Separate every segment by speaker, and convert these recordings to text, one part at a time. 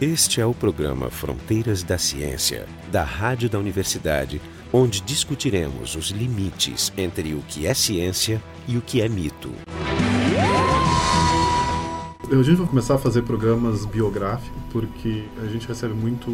Speaker 1: Este é o programa Fronteiras da Ciência, da Rádio da Universidade, onde discutiremos os limites entre o que é ciência e o que é mito.
Speaker 2: A gente vai começar a fazer programas biográficos, porque a gente recebe muito,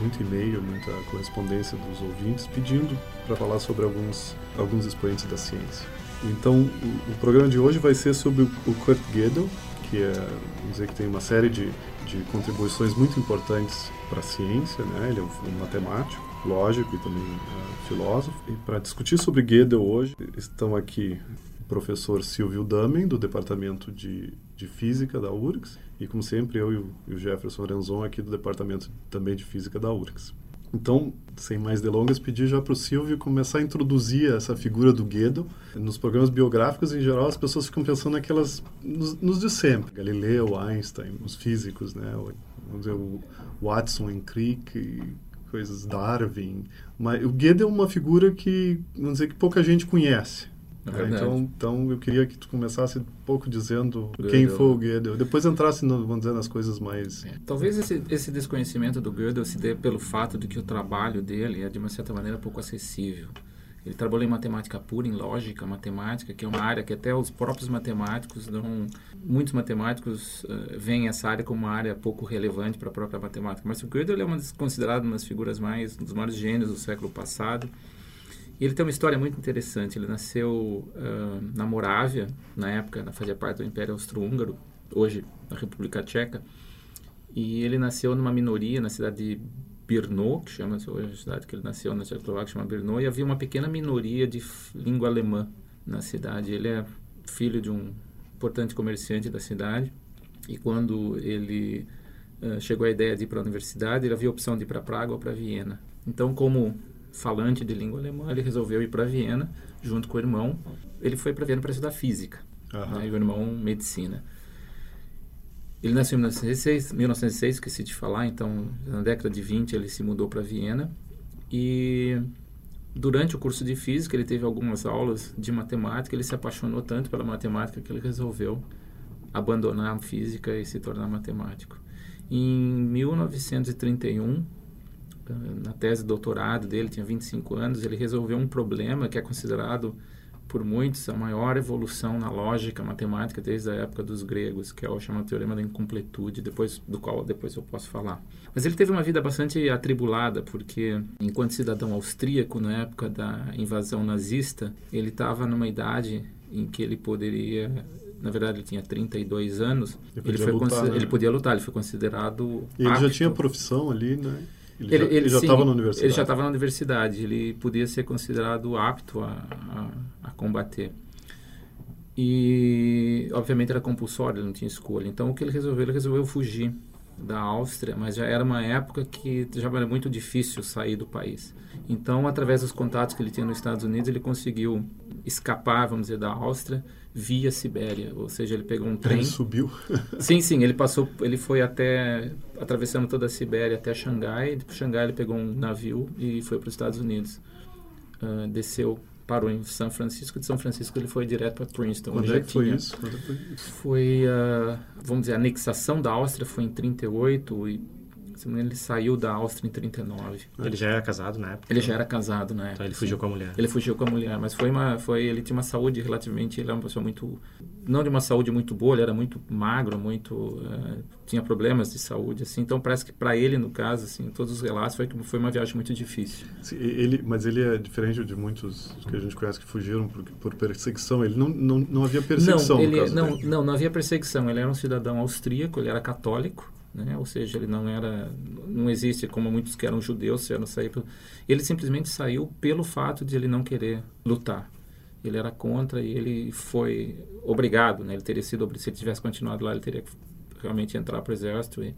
Speaker 2: muito e-mail, muita correspondência dos ouvintes pedindo para falar sobre alguns, alguns expoentes da ciência. Então, o, o, programa de hoje vai ser sobre o Kurt Gödel, que é, vamos dizer que tem uma série de, de contribuições muito importantes para a ciência, né? Ele é um, matemático, lógico e também uh, filósofo. E para discutir sobre Gödel hoje, estão aqui o professor Silvio Damen, do Departamento de, de Física da URGS, e como sempre eu e o, e o Jefferson Renzon aqui do Departamento também de Física da URGS. Então, sem mais delongas, pedir já para o Silvio começar a introduzir essa figura do Gödel. Nos programas biográficos, em geral, as pessoas ficam pensando naquelas, nos, nos de sempre, Galileu, Einstein, os físicos, né? Vamos dizer, o Watson e Crick, coisas, Darwin. Mas o Gödel é uma figura que, vamos dizer, que pouca gente conhece. É então, então eu queria que tu começasse um pouco dizendo Gödel. quem foi o Gödel. Depois entrasse, no, vamos dizer, nas coisas mais...
Speaker 3: É. Talvez esse, esse desconhecimento do Gödel se dê pelo fato de que o trabalho dele é, de uma certa maneira, pouco acessível. Ele trabalhou em matemática pura, em lógica matemática, que é uma área que até os próprios matemáticos não... Muitos matemáticos uh, veem essa área como uma área pouco relevante para a própria matemática. Mas o Gödel é uma, considerado uma das figuras mais... um dos maiores gênios do século passado ele tem uma história muito interessante. Ele nasceu uh, na Morávia, na época, fazia parte do Império Austro-Húngaro, hoje na República Tcheca. E ele nasceu numa minoria na cidade de Brno, que chama-se hoje a cidade que ele nasceu na Tchecoslováquia, chama Brno, e havia uma pequena minoria de língua alemã na cidade. Ele é filho de um importante comerciante da cidade. E quando ele uh, chegou à ideia de ir para a universidade, ele havia a opção de ir para Praga ou para Viena. Então, como falante de língua alemã, ele resolveu ir para Viena junto com o irmão. Ele foi para Viena para estudar física uhum. né, e o irmão medicina. Ele nasceu em 1906, 1906, esqueci de falar, então na década de 20 ele se mudou para Viena e durante o curso de física ele teve algumas aulas de matemática, ele se apaixonou tanto pela matemática que ele resolveu abandonar a física e se tornar matemático. Em 1931, na tese de doutorado dele, tinha 25 anos, ele resolveu um problema que é considerado por muitos a maior evolução na lógica matemática desde a época dos gregos, que é o chamado teorema da incompletude, depois do qual depois eu posso falar. Mas ele teve uma vida bastante atribulada, porque enquanto cidadão austríaco na época da invasão nazista, ele estava numa idade em que ele poderia na verdade ele tinha 32 anos, ele, ele, foi lutar, né? ele podia lutar, ele foi considerado
Speaker 2: E ele
Speaker 3: apto.
Speaker 2: já tinha profissão ali, né?
Speaker 3: Ele, ele, ele já estava na universidade. Ele já estava na universidade. Ele podia ser considerado apto a, a, a, combater. E, obviamente, era compulsório, ele não tinha escolha. Então, o que ele resolveu? Ele resolveu fugir da Áustria, mas já era uma época que já era muito difícil sair do país. Então, através dos contatos que ele tinha nos Estados Unidos, ele conseguiu escapar, vamos dizer, da Áustria via Sibéria, ou seja, ele pegou um trem. Ele
Speaker 2: subiu.
Speaker 3: sim, sim, ele passou, ele foi até atravessando toda a Sibéria até Xangai. De Xangai ele pegou um navio e foi para os Estados Unidos. Uh, desceu, parou em São Francisco. De São Francisco ele foi direto para Princeton.
Speaker 2: Quando é que foi isso? Quando
Speaker 3: foi isso? Foi, uh, vamos dizer, a anexação da Áustria foi em 38 e ele saiu da Áustria em 39.
Speaker 4: Ele já era casado na época?
Speaker 3: Ele já era casado na época.
Speaker 4: Então ele fugiu com a mulher.
Speaker 3: Ele fugiu com a mulher, mas foi uma, foi, ele tinha uma saúde relativamente, ele era uma pessoa muito, não de uma saúde muito boa, ele era muito magro, muito, uh, tinha problemas de saúde, assim. Então parece que para ele, no caso, assim, todos os relatos foi que foi uma viagem muito difícil.
Speaker 2: Sim, ele, mas ele é diferente de muitos que a gente conhece que fugiram por, por perseguição. Ele não, não, não havia perseguição.
Speaker 3: Não, ele, não, não, não havia perseguição. Ele era um cidadão austríaco, ele era católico né? Ou seja, ele não era, não existe como muitos que eram judeus, eram sair. Ele simplesmente saiu pelo fato de ele não querer lutar. Ele era contra e ele foi obrigado, né? Ele teria sido, se ele tivesse continuado lá, ele teria que realmente entrar para o exército e,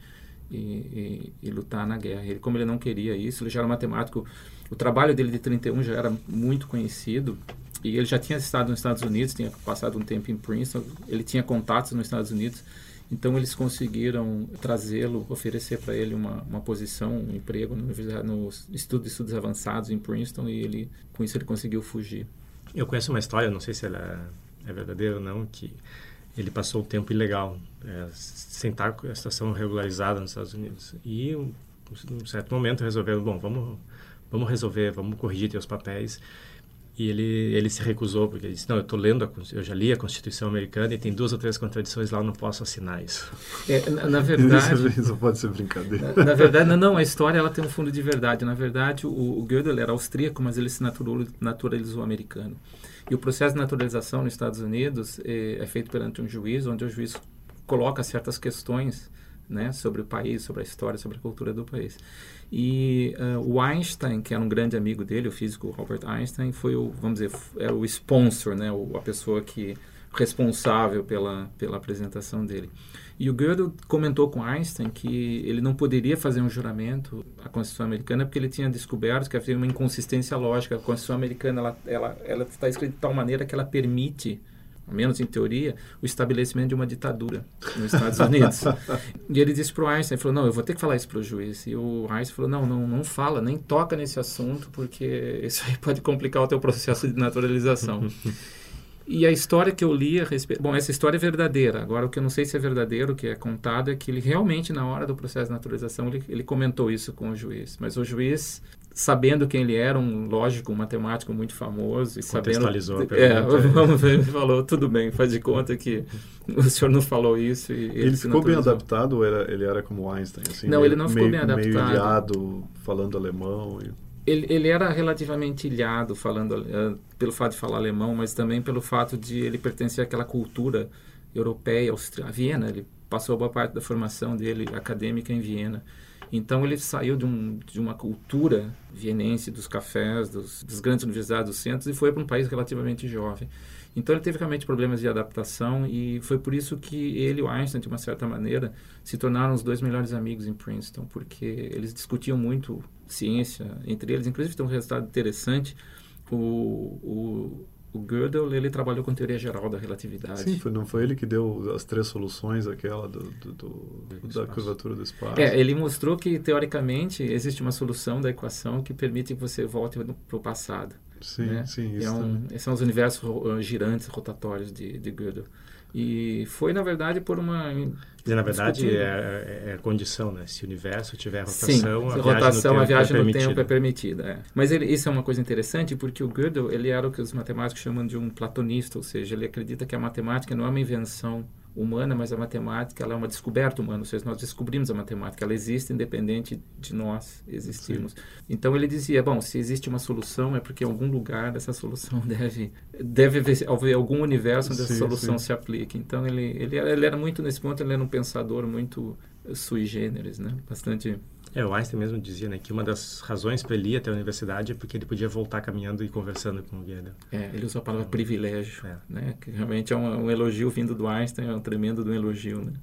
Speaker 3: e, e, e, lutar na guerra. Ele, como ele não queria isso, ele já era matemático. O trabalho dele de 31 já era muito conhecido e ele já tinha estado nos Estados Unidos, tinha passado um tempo em Princeton. Ele tinha contatos nos Estados Unidos então eles conseguiram trazê-lo, oferecer para ele uma, uma posição, um emprego no, no estudo de estudos avançados em Princeton e ele com isso ele conseguiu fugir.
Speaker 4: Eu conheço uma história, não sei se ela é verdadeira ou não, que ele passou um tempo ilegal, é, sem estar com a situação regularizada nos Estados Unidos. E, um, um certo momento, resolveu, bom, vamos, vamos resolver, vamos corrigir teus papéis. E ele, ele se recusou, porque ele disse, não, eu estou lendo, a, eu já li a Constituição Americana e tem duas ou três contradições lá, eu não posso assinar isso.
Speaker 3: É, na, na, verdade...
Speaker 2: isso, isso, pode ser brincadeira.
Speaker 3: Na, na, verdade, não, não, a história ela tem um fundo de verdade. Na verdade, o, o Gödel era austríaco, mas ele se naturalizou, naturalizou americano. E o processo de naturalização nos Estados Unidos é, é feito perante um juiz, onde o juiz coloca certas questões né, sobre o país, sobre a história, sobre a cultura do país. E uh, o Einstein, que era um grande amigo dele, o físico Robert Einstein, foi o, vamos dizer, era o sponsor, né, o, a pessoa que responsável pela, pela apresentação dele. E o Gödel comentou com Einstein que ele não poderia fazer um juramento à Constituição Americana porque ele tinha descoberto que havia uma inconsistência lógica. A Constituição Americana ela ela ela está escrita de tal maneira que ela permite menos em teoria, o estabelecimento de uma ditadura nos Estados Unidos. e ele disse para o Einstein, falou, não, eu vou ter que falar isso para o juiz. E o Einstein falou, não, não, não fala, nem toca nesse assunto, porque isso aí pode complicar o teu processo de naturalização. E a história que eu li a respeito. Bom, essa história é verdadeira. Agora, o que eu não sei se é verdadeiro, o que é contado, é que ele realmente, na hora do processo de naturalização, ele, ele comentou isso com o juiz. Mas o juiz, sabendo quem ele era, um lógico, um matemático muito famoso. E
Speaker 4: Contextualizou
Speaker 3: sabendo, a pergunta. É, vamos ver, ele falou: tudo bem, faz de conta que o senhor não falou isso. E ele,
Speaker 2: ele ficou bem adaptado ou era, ele era como Einstein? Assim,
Speaker 3: não,
Speaker 2: meio,
Speaker 3: ele não ficou
Speaker 2: meio,
Speaker 3: bem adaptado.
Speaker 2: Meio ilhado, falando alemão. E
Speaker 3: ele, ele era relativamente ilhado falando uh, pelo fato de falar alemão, mas também pelo fato de ele pertencer àquela cultura europeia, austríaca, Viena. Ele passou boa parte da formação dele acadêmica em Viena. Então ele saiu de, um, de uma cultura vienense dos cafés, dos, das grandes universidades, dos centros, e foi para um país relativamente jovem. Então ele teve realmente problemas de adaptação e foi por isso que ele e o Einstein, de uma certa maneira, se tornaram os dois melhores amigos em Princeton, porque eles discutiam muito ciência entre eles. Inclusive tem um resultado interessante. O, o, o Gödel ele trabalhou com teoria geral da relatividade.
Speaker 2: Sim, foi, não foi ele que deu as três soluções, aquela do, do, do da curvatura do espaço.
Speaker 3: É, ele mostrou que teoricamente existe uma solução da equação que permite que você volte para o passado.
Speaker 2: Sim,
Speaker 3: né?
Speaker 2: sim.
Speaker 3: É
Speaker 2: isso
Speaker 3: um, esses são os universos girantes, rotatórios de, de Gödel. E foi, na verdade, por uma...
Speaker 4: E, na verdade, é, é, é, condição, né? Se o universo tiver rotação, Sim,
Speaker 3: a
Speaker 4: rotação,
Speaker 3: viagem no tempo, a
Speaker 4: viagem
Speaker 3: é,
Speaker 4: no
Speaker 3: tempo é permitida. É. Mas ele, isso é uma coisa interessante, porque o Gödel, ele era o que os matemáticos chamam de um platonista, ou seja, ele acredita que a matemática não é uma invenção humana, mas a matemática ela é uma descoberta humana, ou seja, nós descobrimos a matemática, ela existe independente de nós existirmos. Sim. Então ele dizia, bom, se existe uma solução é porque em algum lugar essa solução deve deve haver algum universo onde essa solução sim. se aplique. Então ele, ele ele era muito nesse ponto, ele era um pensador muito sui generis, né? Bastante
Speaker 4: é, o Einstein mesmo dizia né, que uma das razões para ele ir até a universidade é porque ele podia voltar caminhando e conversando com o Gödel.
Speaker 3: É, ele usou a palavra privilégio, é. né, que realmente é um, um, elogio vindo do Einstein, é um tremendo do elogio. Né?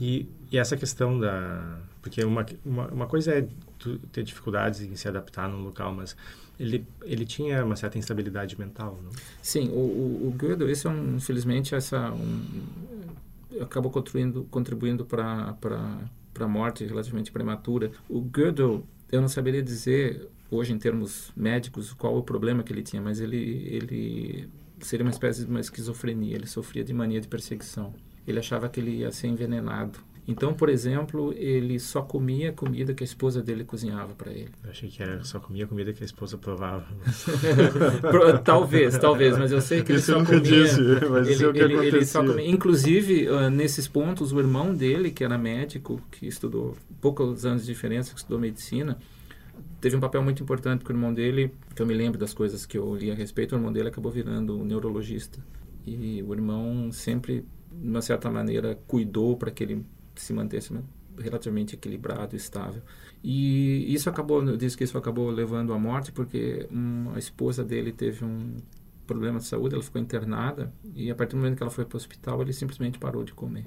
Speaker 4: E, e essa questão da... Porque uma, uma, uma coisa é ter dificuldades em se adaptar num local, mas ele, ele tinha uma certa instabilidade mental, não?
Speaker 3: Sim, o, o, o Gödel, isso é um, infelizmente, essa... Um, acabou contribuindo, contribuindo para para a morte relativamente prematura. O Gödel, eu não saberia dizer hoje em termos médicos qual o problema que ele tinha, mas ele ele seria uma espécie de uma esquizofrenia. Ele sofria de mania de perseguição. Ele achava que ele ia ser envenenado. Então, por exemplo, ele só comia comida que a esposa dele cozinhava para ele.
Speaker 4: Eu achei que era só comia comida que a esposa provava.
Speaker 3: talvez, talvez, mas eu sei que
Speaker 2: isso
Speaker 3: ele
Speaker 2: só
Speaker 3: comia.
Speaker 2: Disse, mas
Speaker 3: ele,
Speaker 2: isso é o que
Speaker 3: ele, ele só comia. Inclusive, uh, nesses pontos, o irmão dele, que era médico, que estudou poucos anos de diferença, que estudou medicina, teve um papel muito importante porque o irmão dele, que eu me lembro das coisas que eu li a respeito, o irmão dele acabou virando um neurologista. E o irmão sempre, de uma certa maneira, cuidou para que ele se mantesse relativamente equilibrado, estável. E isso acabou, disse que isso acabou levando à morte porque a esposa dele teve um problema de saúde, ela ficou internada e a partir do momento que ela foi para o hospital, ele simplesmente parou de comer.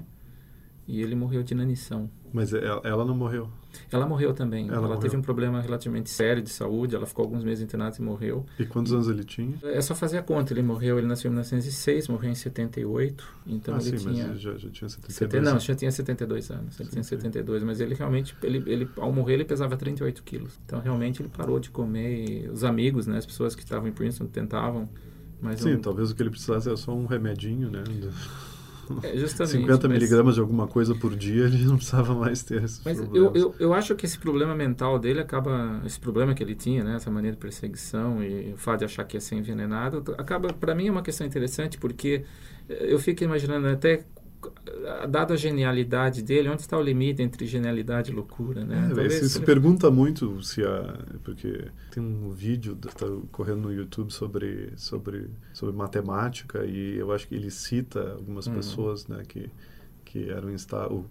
Speaker 3: E ele morreu de inanição.
Speaker 2: Mas ela, ela não morreu?
Speaker 3: Ela morreu também.
Speaker 2: Ela,
Speaker 3: ela
Speaker 2: morreu.
Speaker 3: teve um problema relativamente sério de saúde. Ela ficou alguns meses internada e morreu.
Speaker 2: E quantos anos ele tinha?
Speaker 3: É só fazer a conta. Ele morreu, ele nasceu em 1906, morreu em 78. Então
Speaker 2: ah,
Speaker 3: ele
Speaker 2: sim,
Speaker 3: tinha.
Speaker 2: Mas já, já tinha 72
Speaker 3: 70, Não, já tinha 72 anos. Ele sim, tinha 72, sim. mas ele realmente, ele, ele, ao morrer, ele pesava 38 quilos. Então realmente ele parou de comer. Os amigos, né, as pessoas que estavam em Princeton tentavam. Mas
Speaker 2: sim,
Speaker 3: não...
Speaker 2: talvez o que ele precisasse era só um remedinho, né?
Speaker 3: É, justamente,
Speaker 2: 50
Speaker 3: mas-
Speaker 2: miligramas de alguma coisa por dia, ele não precisava mais ter esses
Speaker 3: Mas eu, eu, eu acho que esse problema mental dele acaba, esse problema que ele tinha, né, essa maneira de perseguição e o fato de achar que ia ser envenenado, acaba, para mim é uma questão interessante porque eu fico imaginando até dado a genialidade dele, onde está o limite entre genialidade e loucura, né?
Speaker 2: É,
Speaker 3: ele-
Speaker 2: pergunta muito se a. Porque tem um vídeo que está correndo no YouTube sobre, sobre, sobre matemática e eu acho que ele cita algumas
Speaker 3: Uhum.
Speaker 2: pessoas né, que, que eram. Insta o,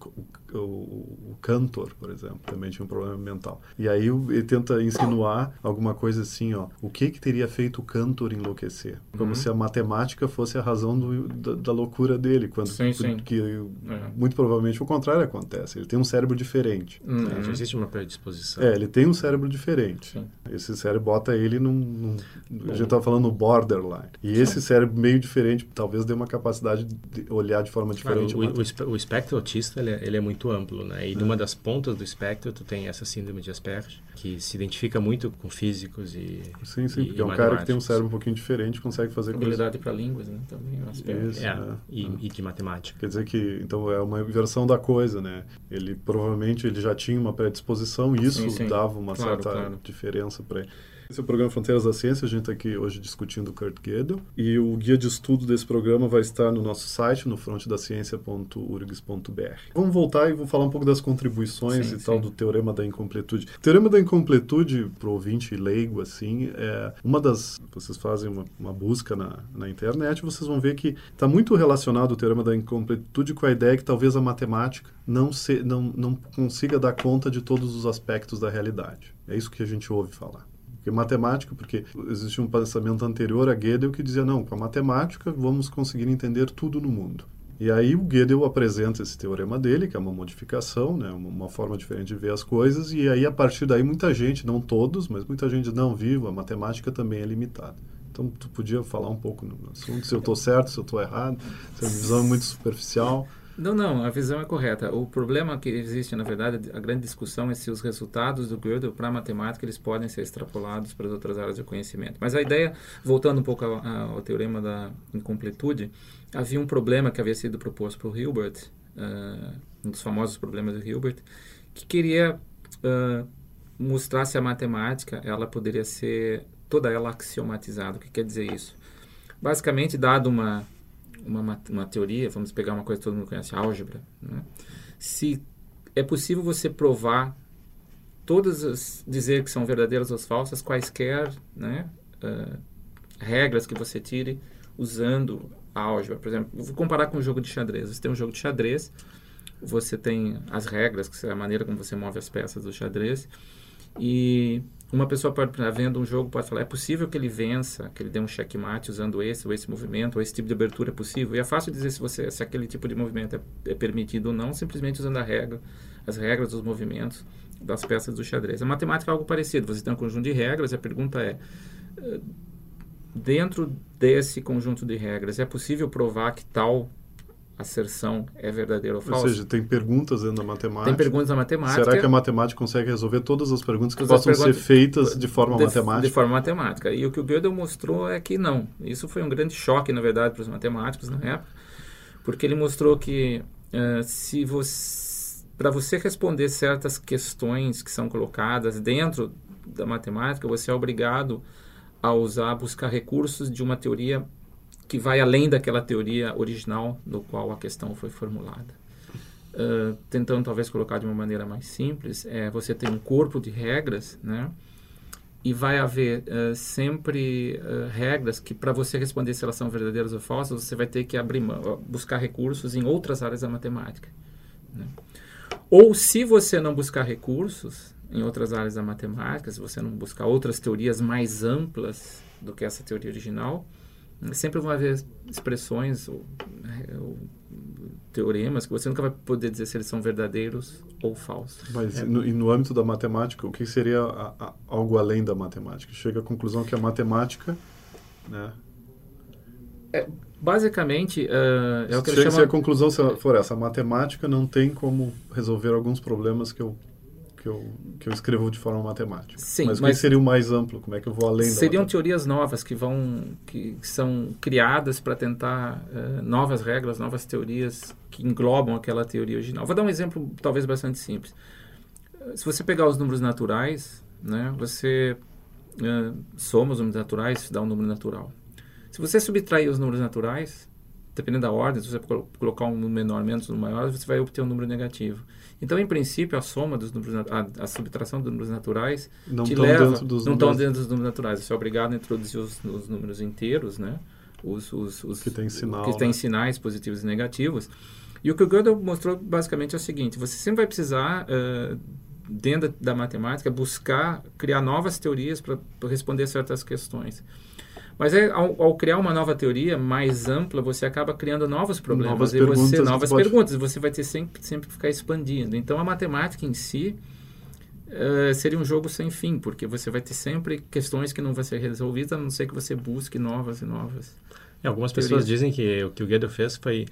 Speaker 2: o, o, Cantor, por exemplo, também tinha um problema mental. E aí ele tenta insinuar alguma coisa assim: ó, o que, que teria feito o Cantor enlouquecer? Como
Speaker 3: Uhum.
Speaker 2: se a matemática fosse a razão do, da, da loucura dele, quando
Speaker 3: Sim, sim.
Speaker 2: que
Speaker 3: É.
Speaker 2: muito provavelmente o contrário acontece. Ele tem um cérebro diferente.
Speaker 3: Uhum.
Speaker 4: É, já existe uma predisposição.
Speaker 2: É, ele tem um cérebro diferente.
Speaker 3: Sim.
Speaker 2: Esse cérebro bota ele num. num- a gente estava falando no borderline. E esse cérebro meio diferente talvez dê uma capacidade de olhar de forma diferente.
Speaker 4: o, o espectro autista ele é, ele é muito amplo, né? E numa das pontas do espectro tu tem essa síndrome de Asperger, que se identifica muito com físicos e
Speaker 2: sim, sim,
Speaker 4: e-
Speaker 2: porque
Speaker 4: e
Speaker 2: é um cara que tem um cérebro um pouquinho diferente, consegue fazer
Speaker 3: habilidade para línguas, né? Também um aspecto.
Speaker 2: Isso,
Speaker 4: É,
Speaker 2: né?
Speaker 4: e,
Speaker 2: Ah.
Speaker 4: e de matemática.
Speaker 2: Quer dizer que, então, é uma inversão da coisa, né? Ele provavelmente ele já tinha uma predisposição e isso
Speaker 3: Sim, sim.
Speaker 2: dava uma
Speaker 3: Claro,
Speaker 2: certa
Speaker 3: claro.
Speaker 2: diferença para ele. Esse é o programa Fronteiras da Ciência, a gente está aqui hoje discutindo o Kurt Gödel e o guia de estudo desse programa vai estar no nosso site, no frontedaciencia.urgs.br. Vamos voltar e vou falar um pouco das contribuições
Speaker 3: Sim,
Speaker 2: e tal
Speaker 3: sim.
Speaker 2: do Teorema da Incompletude. O Teorema da Incompletude, para o ouvinte leigo, assim, é uma das... Vocês fazem uma, uma busca na, na internet, vocês vão ver que está muito relacionado o Teorema da Incompletude com a ideia que talvez a matemática não, se, não, não consiga dar conta de todos os aspectos da realidade. É isso que a gente ouve falar. Porque matemática, porque existe um pensamento anterior a Gödel que dizia, não, com a matemática vamos conseguir entender tudo no mundo. E aí o Gödel apresenta esse teorema dele, que é uma modificação, né, uma, forma diferente de ver as coisas, e aí a partir daí muita gente, não todos, mas muita gente não, vivo, a matemática também é limitada. Então tu podia falar um pouco no assunto, se eu estou certo, se eu estou errado, se a visão é muito superficial.
Speaker 3: Não, não, a visão é correta. O problema que existe, na verdade, a grande discussão é se os resultados do Gödel para a matemática eles podem ser extrapolados para as outras áreas de conhecimento. Mas a ideia, voltando um pouco ao, ao teorema da incompletude, havia um problema que havia sido proposto por Hilbert, uh, um dos famosos problemas do Hilbert, que queria uh, mostrar se a matemática ela poderia ser toda ela axiomatizada. O que quer dizer isso? Basicamente, dado uma uma, uma teoria, vamos pegar uma coisa que todo mundo conhece, álgebra, né? se é possível você provar todas as, dizer que são verdadeiras ou falsas, quaisquer né, uh, regras que você tire usando a álgebra. Por exemplo, vou comparar com um jogo de xadrez. Você tem um jogo de xadrez, você tem as regras, que é a maneira como você move as peças do xadrez, e uma pessoa pode, vendo um jogo, pode falar, é possível que ele vença, que ele dê um checkmate usando esse ou esse movimento, ou esse tipo de abertura é possível. E é fácil dizer se, você, se aquele tipo de movimento é, é permitido ou não, simplesmente usando a regra, as regras dos movimentos das peças do xadrez. A matemática é algo parecido. Você tem um conjunto de regras, a pergunta é, dentro desse conjunto de regras, é possível provar que tal asserção é verdadeira ou falsa?
Speaker 2: Ou seja, tem perguntas dentro da matemática.
Speaker 3: Tem perguntas na matemática.
Speaker 2: Será que a matemática consegue resolver todas as perguntas que
Speaker 3: Todas as
Speaker 2: possam
Speaker 3: perguntas-
Speaker 2: ser feitas de forma
Speaker 3: de,
Speaker 2: matemática?
Speaker 3: De forma matemática. E o que o Gödel mostrou é que não. Isso foi um grande choque, na verdade, para os matemáticos na época, porque ele mostrou que uh, se você, para você responder certas questões que são colocadas dentro da matemática, você é obrigado a usar, buscar recursos de uma teoria que vai além daquela teoria original do qual a questão foi formulada. Uh, tentando talvez colocar de uma maneira mais simples, é, você tem um corpo de regras, né? E vai haver uh, sempre uh, regras que, para você responder se elas são verdadeiras ou falsas, você vai ter que abrir mão, buscar recursos em outras áreas da matemática. Né? Ou se você não buscar recursos em outras áreas da matemática, se você não buscar outras teorias mais amplas do que essa teoria original, sempre vão haver expressões ou, ou, teoremas que você nunca vai poder dizer se eles são verdadeiros ou falsos.
Speaker 2: Mas é. no, e no âmbito da matemática, o que seria a, a, algo além da matemática? Chega à conclusão que a matemática, né?
Speaker 3: É, basicamente, uh, é o que
Speaker 2: Chega
Speaker 3: chama...
Speaker 2: a conclusão for essa, a matemática não tem como resolver alguns problemas que eu que eu, que eu escrevo de forma matemática.
Speaker 3: Sim,
Speaker 2: mas,
Speaker 3: mas
Speaker 2: que seria o mais amplo? Como é que eu vou além
Speaker 3: Seriam teorias novas que vão que são criadas para tentar uh, novas regras, novas teorias que englobam aquela teoria original. Vou dar um exemplo talvez bastante simples. Se você pegar os números naturais, né, você uh, soma os números naturais, dá um número natural. Se você subtrair os números naturais, dependendo da ordem, se você colocar um número menor, menos, um maior, você vai obter um número negativo. Então, em princípio, a soma dos números, a, a subtração dos números naturais
Speaker 2: não
Speaker 3: te
Speaker 2: leva,
Speaker 3: dentro
Speaker 2: dos
Speaker 3: não estão dentro dos números naturais. Você é obrigado a introduzir os, os números inteiros, né? Os, os, os
Speaker 2: que tem sinal,
Speaker 3: que tem
Speaker 2: né?
Speaker 3: sinais positivos e negativos. E o que o Gödel mostrou basicamente é o seguinte: você sempre vai precisar uh, dentro da, matemática buscar criar novas teorias para responder certas questões. Mas é, ao, ao, criar uma nova teoria mais ampla, você acaba criando novos problemas
Speaker 2: novas
Speaker 3: e você
Speaker 2: perguntas
Speaker 3: novas
Speaker 2: pode...
Speaker 3: perguntas. Você vai ter sempre sempre que ficar expandindo. Então a matemática em si uh, seria um jogo sem fim, porque você vai ter sempre questões que não vão ser resolvidas, a não ser que você busque novas e novas.
Speaker 4: É, algumas
Speaker 3: teorias.
Speaker 4: pessoas dizem que o que o Gödel fez foi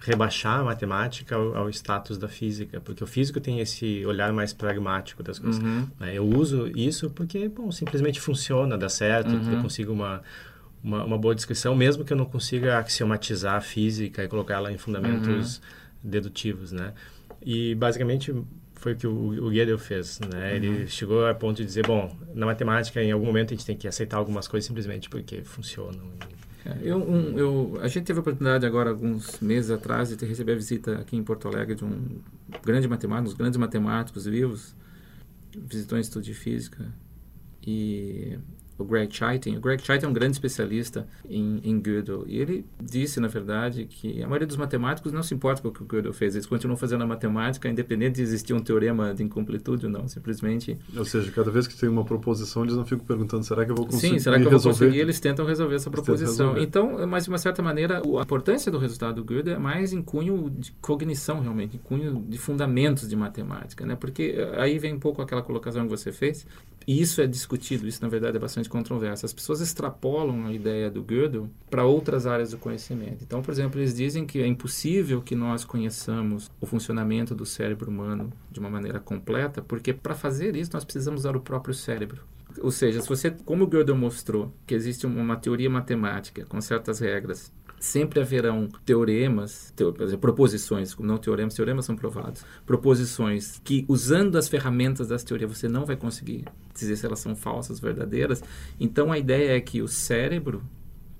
Speaker 4: rebaixar a matemática ao, ao, status da física, porque o físico tem esse olhar mais pragmático das coisas.
Speaker 3: Uhum.
Speaker 4: Né? Eu uso isso porque, bom, simplesmente funciona, dá certo,
Speaker 3: Uhum.
Speaker 4: eu consigo uma, uma, uma, boa descrição, mesmo que eu não consiga axiomatizar a física e colocar ela em fundamentos
Speaker 3: Uhum.
Speaker 4: dedutivos, né? E, basicamente, foi o que o, o Gödel fez, né?
Speaker 3: Uhum.
Speaker 4: Ele chegou a ponto de dizer, bom, na matemática, em algum momento, a gente tem que aceitar algumas coisas simplesmente porque funcionam.
Speaker 3: É, Eu, um, eu, a gente teve a oportunidade agora, alguns meses atrás, de ter, receber a visita aqui em Porto Alegre de um grande matemático, uns grandes matemáticos vivos, visitou um instituto de física e o Greg Chaitin. O Greg Chaitin é um grande especialista em, em Gödel e ele disse, na verdade, que a maioria dos matemáticos não se importa com o que o Gödel fez. Eles continuam fazendo a matemática, independente de existir um teorema de incompletude ou não. Simplesmente...
Speaker 2: Ou seja, cada vez que tem uma proposição, eles não ficam perguntando, será que eu vou conseguir
Speaker 3: Sim, será que eu vou
Speaker 2: resolver?
Speaker 3: conseguir? Eles tentam resolver essa proposição. Então, mas de uma certa maneira, a importância do resultado do Gödel é mais em cunho de cognição, realmente, em cunho de fundamentos de matemática, né? Porque eh, aí vem um pouco aquela colocação que você fez, e isso é discutido, isso na verdade é bastante controverso. As pessoas extrapolam a ideia do Gödel para outras áreas do conhecimento. Então, por exemplo, eles dizem que é impossível que nós conheçamos o funcionamento do cérebro humano de uma maneira completa, porque para fazer isso nós precisamos usar o próprio cérebro. Ou seja, se você, como o Gödel mostrou, que existe uma teoria matemática com certas regras, sempre haverão teoremas, teo, proposições, não teoremas, teoremas são provados, proposições que, usando as ferramentas das teorias, você não vai conseguir dizer se elas são falsas, verdadeiras. Então, a ideia é que o cérebro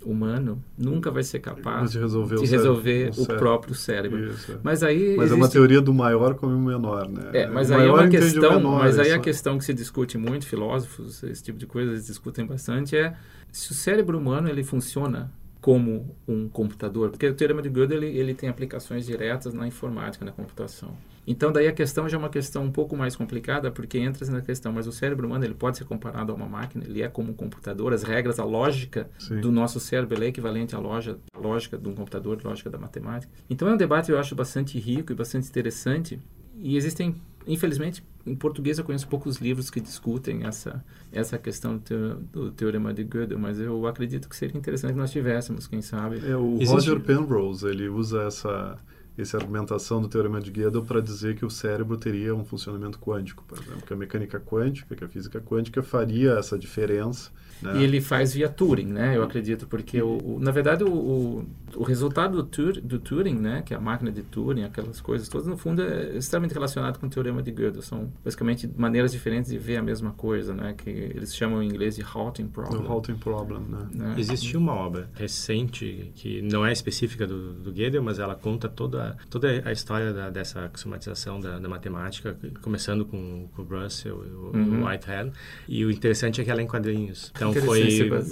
Speaker 3: humano nunca vai ser capaz
Speaker 2: de resolver,
Speaker 3: de
Speaker 2: o,
Speaker 3: resolver
Speaker 2: cérebro,
Speaker 3: o, próprio cérebro.
Speaker 2: Isso, é.
Speaker 3: Mas aí
Speaker 2: Mas é uma teoria do maior como o menor, né?
Speaker 3: é, mas
Speaker 2: o
Speaker 3: aí é uma questão,
Speaker 2: menor,
Speaker 3: mas aí
Speaker 2: isso.
Speaker 3: a questão que se discute muito, filósofos, esse tipo de coisa, eles discutem bastante, é se o cérebro humano ele funciona como um computador, porque o teorema de Gödel ele, ele tem aplicações diretas na informática, na computação. Então daí a questão já é uma questão um pouco mais complicada, porque entra na questão, mas o cérebro humano ele pode ser comparado a uma máquina, ele é como um computador, as regras, a lógica
Speaker 2: Sim.
Speaker 3: do nosso cérebro é equivalente à loja, à lógica de um computador, à lógica da matemática. Então é um debate eu acho bastante rico e bastante interessante, e existem infelizmente, em português eu conheço poucos livros que discutem essa, essa questão do, teo, do teorema de Gödel, mas eu acredito que seria interessante que nós tivéssemos, quem sabe.
Speaker 2: É, o
Speaker 4: Existe-
Speaker 2: Roger Penrose, ele usa essa, essa argumentação do teorema de Gödel para dizer que o cérebro teria um funcionamento quântico, por exemplo, que a mecânica quântica, que a física quântica faria essa diferença. Né?
Speaker 3: E ele faz via Turing, né? Eu acredito, porque, o, o- na verdade, o, o, o resultado do, Tur, do Turing, né? Que é a máquina de Turing, aquelas coisas todas, no fundo, é extremamente relacionado com o teorema de Gödel. São, basicamente, maneiras diferentes de ver a mesma coisa, né? Que eles chamam em inglês de halting problem.
Speaker 2: O halting problem, né?
Speaker 3: né?
Speaker 4: Existe uma obra recente que não é específica do, do Gödel, mas ela conta toda, toda a história da, dessa axiomatizzação da, da matemática, começando com, com o Russell e o,
Speaker 3: Uhum.
Speaker 4: o Whitehead. E o interessante é que ela é em quadrinhos. Então foi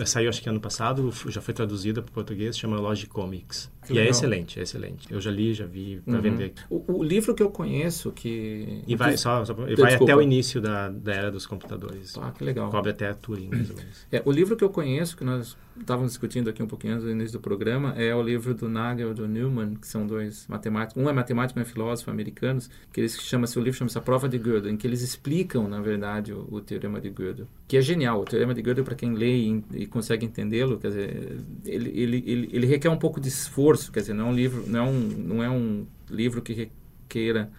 Speaker 4: saiu acho que ano passado, já foi traduzida para o português, chama Logicomics.
Speaker 3: Que
Speaker 4: E é
Speaker 3: legal.
Speaker 4: excelente, é excelente. Eu já li, já vi para
Speaker 3: Uhum.
Speaker 4: vender.
Speaker 3: O, o livro que eu conheço, que...
Speaker 4: E vai, só, só- e vai até o início da, da era dos computadores.
Speaker 3: Ah, que legal.
Speaker 4: Cobre até a Turing, mais ou menos.
Speaker 3: É, o livro que eu conheço, que nós estávamos discutindo aqui um pouquinho antes do início do programa, é o livro do Nagel e do Newman, que são dois matemáticos. Um é matemático e é filósofo americanos, que eles chama-se o livro chama-se A Prova de Gödel, em que eles explicam, na verdade, o, o teorema de Gödel, que é genial. O teorema de Gödel, para quem lê e, e consegue entendê-lo, quer dizer, ele, ele, ele, ele requer um pouco de esforço, quer dizer, não é um livro, não é não é um livro que requeira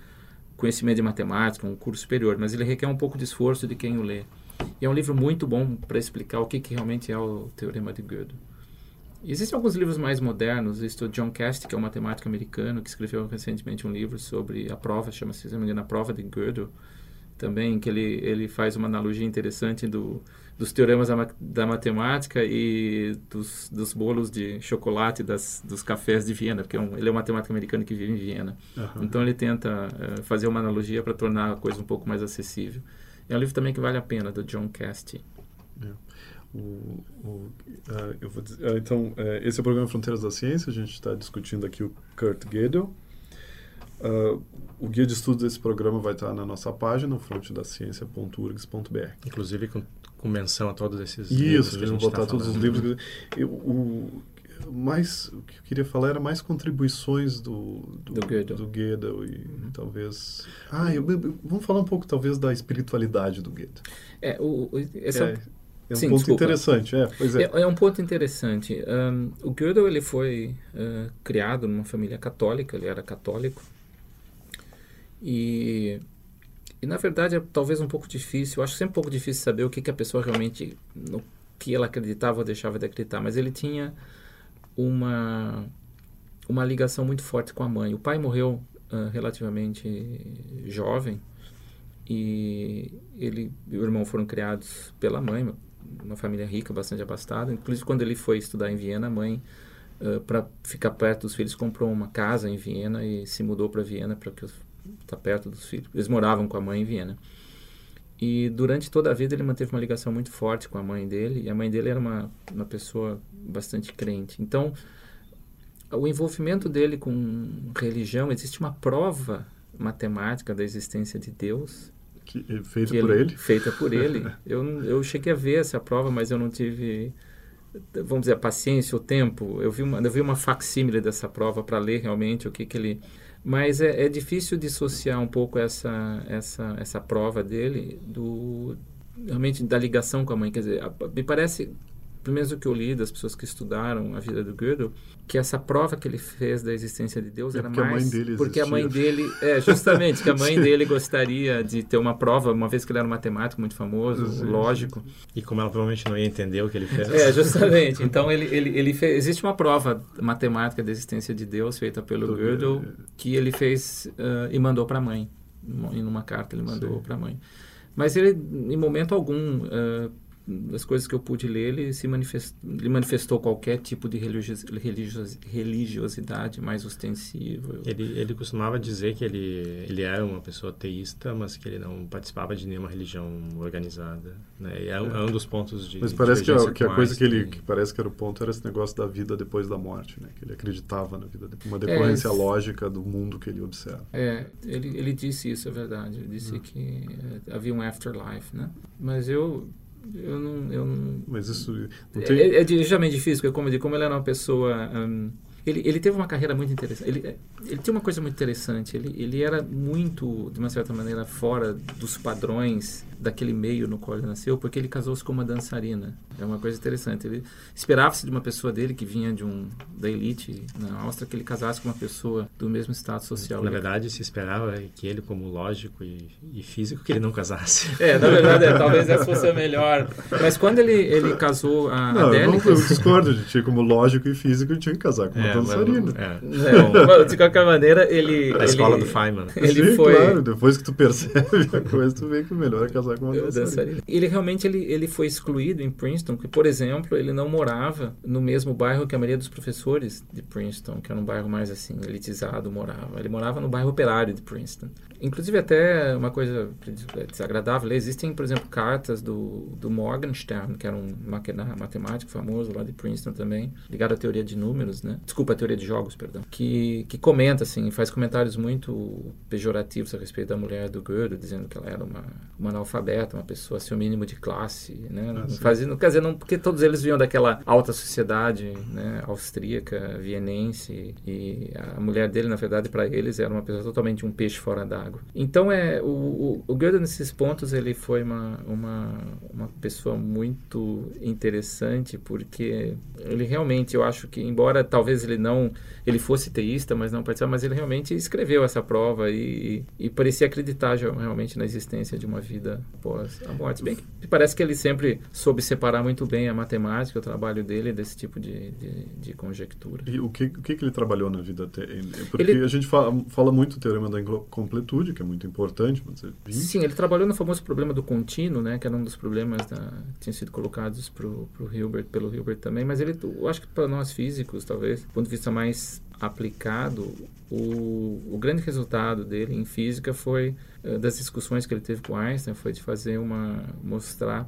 Speaker 3: conhecimento de matemática, um curso superior, mas ele requer um pouco de esforço de quem o lê. E é um livro muito bom para explicar o que, que realmente é o Teorema de Gödel. Existem alguns livros mais modernos. Existe o John Cast, que é um matemático americano, que escreveu recentemente um livro sobre a prova, chama-se, se não me engano, a prova de Gödel, também, que ele, ele faz uma analogia interessante do, dos teoremas da, da matemática e dos, dos bolos de chocolate das, dos cafés de Viena, porque é um, ele é um matemático americano que vive em Viena. Uhum. Então ele tenta uh, fazer uma analogia para tornar a coisa um pouco mais acessível. É um livro também que vale a pena, do John Cast.
Speaker 2: É. O, o, uh, eu vou dizer, uh, então, uh, esse é o programa Fronteiras da Ciência. A gente está discutindo aqui o Kurt Gödel. o guia de estudos desse programa vai estar na nossa página, frontedaciencia.urgs.br.
Speaker 4: Inclusive com, com, menção a todos esses
Speaker 2: Isso, livros. Isso, vai botar tá todos os livros. Eu, o, mais, o que eu queria falar era mais contribuições do, do, do Gödel. Do Gödel e uhum. talvez... Ah, eu, vamos falar um pouco talvez da espiritualidade do Gödel.
Speaker 3: É, o, esse é,
Speaker 2: é um Sim, ponto desculpa. interessante, é, pois é.
Speaker 3: é. é um ponto interessante. Um, o Gödel ele foi uh, criado numa família católica, ele era católico. E, e na verdade é talvez um pouco difícil, eu acho sempre um pouco difícil saber o que, que a pessoa realmente, no que ela acreditava ou deixava de acreditar, mas ele tinha uma, uma ligação muito forte com a mãe. O pai morreu uh, relativamente jovem e ele e o irmão foram criados pela mãe, uma família rica, bastante abastada. Inclusive, quando ele foi estudar em Viena, a mãe, uh, para ficar perto dos filhos, comprou uma casa em Viena e se mudou para Viena para estar tá perto dos filhos. Eles moravam com a mãe em Viena. E durante toda a vida ele manteve uma ligação muito forte com a mãe dele, e a mãe dele era uma, uma pessoa bastante crente. Então, o envolvimento dele com religião, existe uma prova matemática da existência de Deus
Speaker 2: que, eh, feita que por ele, ele,
Speaker 3: Feita por ele. eu, eu cheguei a ver essa prova, mas eu não tive, vamos dizer, a paciência, o tempo. Eu vi uma, eu vi uma facsímile dessa prova para ler realmente o que, que ele... Mas é, é difícil dissociar um pouco essa, essa, essa prova dele do realmente da ligação com a mãe. Quer dizer, me parece pelo menos o que eu li das pessoas que estudaram a vida do Gödel, que essa prova que ele fez da existência de Deus é era mais
Speaker 2: a mãe dele
Speaker 3: porque a mãe dele é justamente que a mãe dele gostaria de ter uma prova, uma vez que ele era um matemático muito famoso, sim, lógico.
Speaker 4: E como ela provavelmente não ia entender o que ele fez.
Speaker 3: É, justamente. Então ele ele, ele fez, existe uma prova matemática da existência de Deus feita pelo Gödel que ele fez uh, e mandou para a mãe. Em uma carta ele mandou para a mãe. Mas ele, em momento algum, uh, das coisas que eu pude ler, ele se manifestou, ele manifestou qualquer tipo de religios, religios, religiosidade mais ostensiva.
Speaker 4: Ele, ele costumava dizer que ele, ele era uma pessoa teísta, mas que ele não participava de nenhuma religião organizada. Né? E é, um, é. um dos pontos de
Speaker 2: Mas parece que a, que a coisa que ele que parece que era o ponto era esse negócio da vida depois da morte, né? Que ele acreditava na vida, uma decorrência é, lógica do mundo que ele observa.
Speaker 3: É, ele, ele disse isso, é verdade. Ele disse hum. que é, havia um afterlife, né? Mas eu eu não, eu não...
Speaker 2: Mas isso não
Speaker 3: é, tem... é, é, é difícil, porque como, como ele era uma pessoa... Um, ele, ele teve uma carreira muito interessante. Ele, ele tinha uma coisa muito interessante. Ele, ele era muito, de uma certa maneira, fora dos padrões daquele meio no qual ele nasceu, porque ele casou-se com uma dançarina. É uma coisa interessante. Ele esperava-se de uma pessoa dele que vinha de um da elite na Áustria que ele casasse com uma pessoa do mesmo estado social.
Speaker 4: Na verdade, se esperava que ele, como lógico e, e físico, que ele não casasse.
Speaker 3: É, na verdade, é, talvez essa fosse a melhor. Mas quando ele, ele casou a
Speaker 2: não,
Speaker 3: Adélica...
Speaker 2: Eu, não, eu discordo de ti, como lógico e físico, ele tinha que casar com uma é, dançarina.
Speaker 3: É. de qualquer maneira, ele...
Speaker 4: A
Speaker 3: ele,
Speaker 4: escola do Feynman.
Speaker 3: Ele
Speaker 2: Sim,
Speaker 3: foi...
Speaker 2: claro, depois que tu percebe a coisa, tu vê que o melhor é casar com uma dançarina. dançarina.
Speaker 3: Ele realmente ele, ele foi excluído em Princeton, porque, por exemplo, ele não morava no mesmo bairro que a maioria dos professores de Princeton, que era um bairro mais assim, elitizado, morava. Ele morava no bairro operário de Princeton. Inclusive, até uma coisa desagradável, existem, por exemplo, cartas do, do Morgenstern, que era um matemático famoso lá de Princeton também, ligado à teoria de números, né? Desculpa, a teoria de jogos, perdão. Que, que comenta, assim, faz comentários muito pejorativos a respeito da mulher do Gödel, dizendo que ela era uma, uma analfabeta, uma pessoa, assim, o mínimo de classe, né? Não ah, fazia, quer dizer, não, porque todos eles vinham daquela alta sociedade, né? Austríaca, vienense, e a mulher dele, na verdade, para eles, era uma pessoa totalmente um peixe fora d'água água. Então, é, o, o, o Goethe, nesses pontos, ele foi uma, uma, uma pessoa muito interessante, porque ele realmente, eu acho que, embora talvez ele não ele fosse teísta, mas não participava, mas ele realmente escreveu essa prova e, e parecia acreditar realmente na existência de uma vida após a morte. Bem que parece que ele sempre soube separar muito bem a matemática, o trabalho dele desse tipo de, de, de conjectura.
Speaker 2: E o que, o que, que ele trabalhou na vida? Porque ele, a gente fala, fala muito do teorema da incompletude, que é muito importante. Mas ele...
Speaker 3: Sim, ele trabalhou no famoso problema do contínuo, né, que era um dos problemas da, que tinham sido colocados para o Hilbert, pelo Hilbert também, mas ele, eu acho que para nós físicos, talvez, do ponto de vista mais aplicado, o, o grande resultado dele em física foi uh, das discussões que ele teve com Einstein, foi de fazer uma mostrar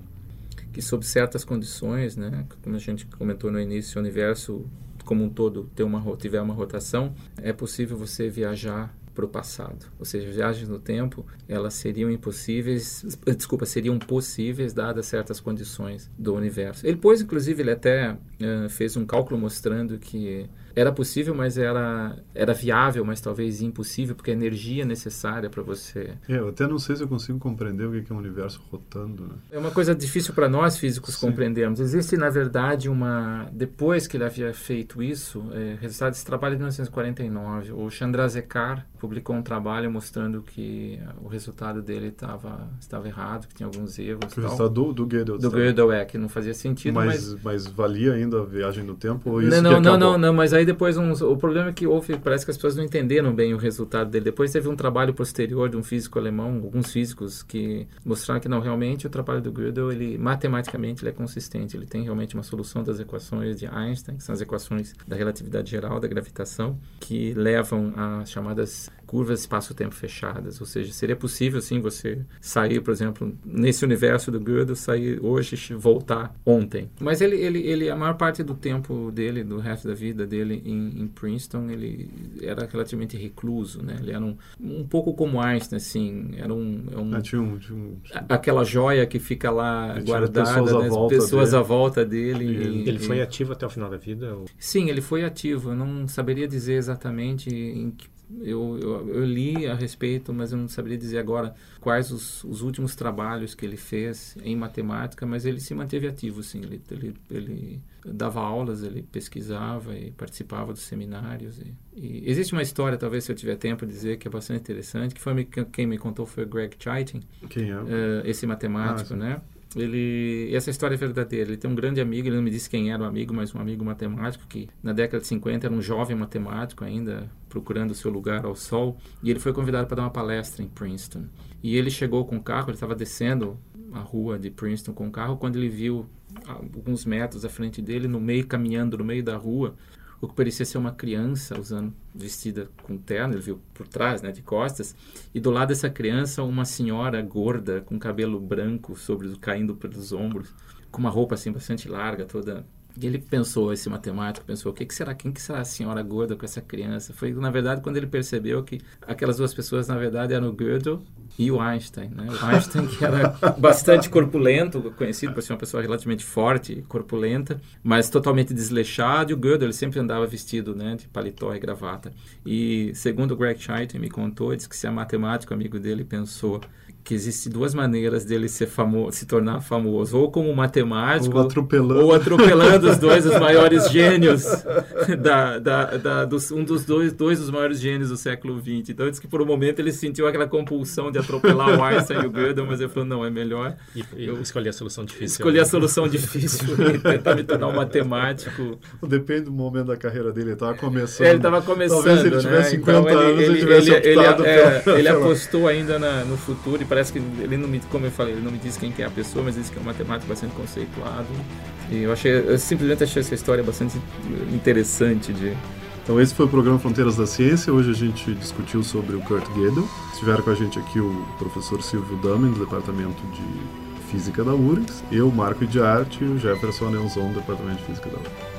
Speaker 3: que sob certas condições, né, como a gente comentou no início, o universo como um todo ter uma, tiver uma rotação, é possível você viajar para o passado. Ou seja, viagens no tempo, elas seriam impossíveis, desculpa, seriam possíveis dadas certas condições do universo. Ele pôs, inclusive, ele até uh, fez um cálculo mostrando que era possível, mas era, era viável, mas talvez impossível, porque a energia necessária para você.
Speaker 2: É, eu até não sei se eu consigo compreender o que é um universo rotando. Né?
Speaker 3: É uma coisa difícil para nós físicos Sim. compreendermos. Existe, na verdade, uma. Depois que ele havia feito isso, é, resultado desse trabalho de 1949, o Chandrasekhar publicou um trabalho mostrando que o resultado dele estava estava errado, que tinha alguns erros.
Speaker 2: O resultado do, do Gödel.
Speaker 3: Do Gödel, é, que não fazia sentido.
Speaker 2: Mas, mas... mas valia ainda a viagem no tempo? Ou
Speaker 3: isso não, não, não, não, mas aí depois uns, o problema é que houve, parece que as pessoas não entenderam bem o resultado dele. Depois teve um trabalho posterior de um físico alemão, alguns físicos que mostraram que não realmente o trabalho do Gödel, ele matematicamente ele é consistente, ele tem realmente uma solução das equações de Einstein, que são as equações da relatividade geral da gravitação, que levam a chamadas curvas espaço-tempo fechadas, ou seja, seria possível sim você sair, por exemplo, nesse universo do Gödel, sair hoje voltar ontem. Mas ele, ele, ele a maior parte do tempo dele, do resto da vida dele em, em Princeton, ele era relativamente recluso, né? Ele era um, um pouco como Einstein, assim, era um, é um,
Speaker 2: ah, tinha um, tinha um,
Speaker 3: aquela joia que fica lá guardada, pessoas, né? à, volta pessoas à volta dele.
Speaker 4: Ele, e, ele foi ativo até o final da vida? Ou...
Speaker 3: Sim, ele foi ativo. Eu não saberia dizer exatamente em que eu, eu, eu, li a respeito, mas eu não saberia dizer agora quais os, os, últimos trabalhos que ele fez em matemática, mas ele se manteve ativo, sim. Ele, ele, ele dava aulas, ele pesquisava e participava dos seminários. E, e existe uma história, talvez se eu tiver tempo de dizer, que é bastante interessante, que foi quem me contou foi o Greg Chaitin,
Speaker 2: quem é? Uh,
Speaker 3: esse matemático, ah, né? Ele essa história é verdadeira. Ele tem um grande amigo ele não me disse quem era o amigo mas um amigo matemático que na década de 50 era um jovem matemático ainda procurando seu lugar ao sol e ele foi convidado para dar uma palestra em Princeton. E ele chegou com o carro ele estava descendo a rua de Princeton com o carro quando ele viu alguns metros à frente dele no meio caminhando no meio da rua o que parecia ser uma criança usando vestida com terno, ele viu por trás, né, de costas, e do lado dessa criança uma senhora gorda com cabelo branco sobre caindo pelos ombros, com uma roupa assim bastante larga, toda e ele pensou, esse matemático pensou, o que, que, será, quem que será a senhora gorda com essa criança? Foi, na verdade, quando ele percebeu que aquelas duas pessoas, na verdade, eram o Gödel e o Einstein, né? O Einstein, que era bastante corpulento, conhecido por ser uma pessoa relativamente forte, corpulenta, mas totalmente desleixado, e o Gödel, ele sempre andava vestido, né, de paletó e gravata. E, segundo o Greg Chaitin me contou, disse que se a matemático amigo dele pensou que existe duas maneiras dele ser famoso, se tornar famoso, ou como matemático,
Speaker 2: ou atropelando,
Speaker 3: ou atropelando os dois os maiores gênios da, da, da dos, um dos dois, dois dos maiores gênios do século XX. Então diz que por um momento ele sentiu aquela compulsão de atropelar o Einstein e o Gödel, mas ele falou não é melhor.
Speaker 4: E, eu escolhi a solução difícil.
Speaker 3: Escolhi a solução difícil e tentar me tornar um matemático.
Speaker 2: Depende do momento da carreira dele. Ele estava começando.
Speaker 3: Ele estava começando. Talvez
Speaker 2: ele tivesse né? 50
Speaker 3: então,
Speaker 2: anos
Speaker 3: ele,
Speaker 2: ele, tivesse
Speaker 3: ele,
Speaker 2: optado
Speaker 3: ele, é,
Speaker 2: pela,
Speaker 3: ele apostou ainda na, no futuro e parece que ele não me, como eu falei, ele não me disse quem que é a pessoa, mas disse que é um matemático bastante conceituado. E eu achei, eu simplesmente achei essa história bastante interessante de
Speaker 2: então esse foi o programa Fronteiras da Ciência. Hoje a gente discutiu sobre o Kurt Gödel. Estiveram com a gente aqui o professor Silvio Damen, do Departamento de Física da URGS, eu, Marco de Arte, e o Jefferson Anelzon, do Departamento de Física da URGS.